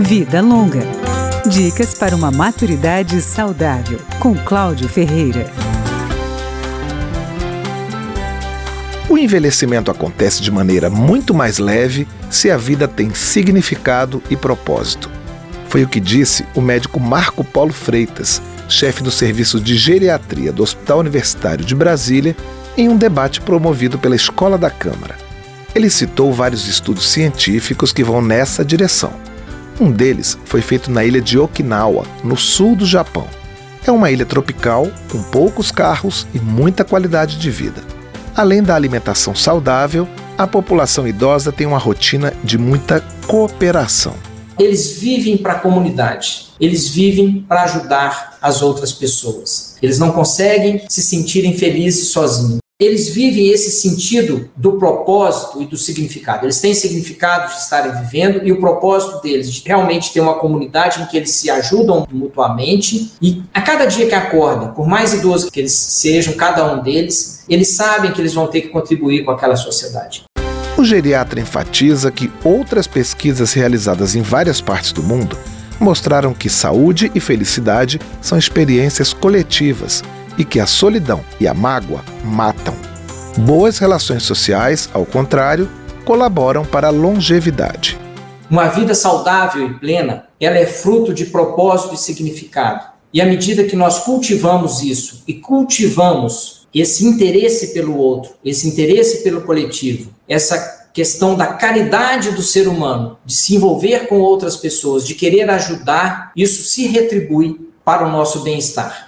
Vida Longa. Dicas para uma maturidade saudável, com Cláudio Ferreira. O envelhecimento acontece de maneira muito mais leve se a vida tem significado e propósito. Foi o que disse o médico Marco Paulo Freitas, chefe do Serviço de Geriatria do Hospital Universitário de Brasília, em um debate promovido pela Escola da Câmara. Ele citou vários estudos científicos que vão nessa direção. Um deles foi feito na ilha de Okinawa, no sul do Japão. É uma ilha tropical, com poucos carros e muita qualidade de vida. Além da alimentação saudável, a população idosa tem uma rotina de muita cooperação. Eles vivem para a comunidade, eles vivem para ajudar as outras pessoas. Eles não conseguem se sentirem felizes sozinhos eles vivem esse sentido do propósito e do significado. Eles têm significado de estarem vivendo e o propósito deles de realmente ter uma comunidade em que eles se ajudam mutuamente e a cada dia que acordam, por mais idosos que eles sejam, cada um deles, eles sabem que eles vão ter que contribuir com aquela sociedade. O geriatra enfatiza que outras pesquisas realizadas em várias partes do mundo mostraram que saúde e felicidade são experiências coletivas e que a solidão e a mágoa matam. Boas relações sociais, ao contrário, colaboram para a longevidade. Uma vida saudável e plena, ela é fruto de propósito e significado. E à medida que nós cultivamos isso e cultivamos esse interesse pelo outro, esse interesse pelo coletivo, essa questão da caridade do ser humano, de se envolver com outras pessoas, de querer ajudar, isso se retribui para o nosso bem-estar.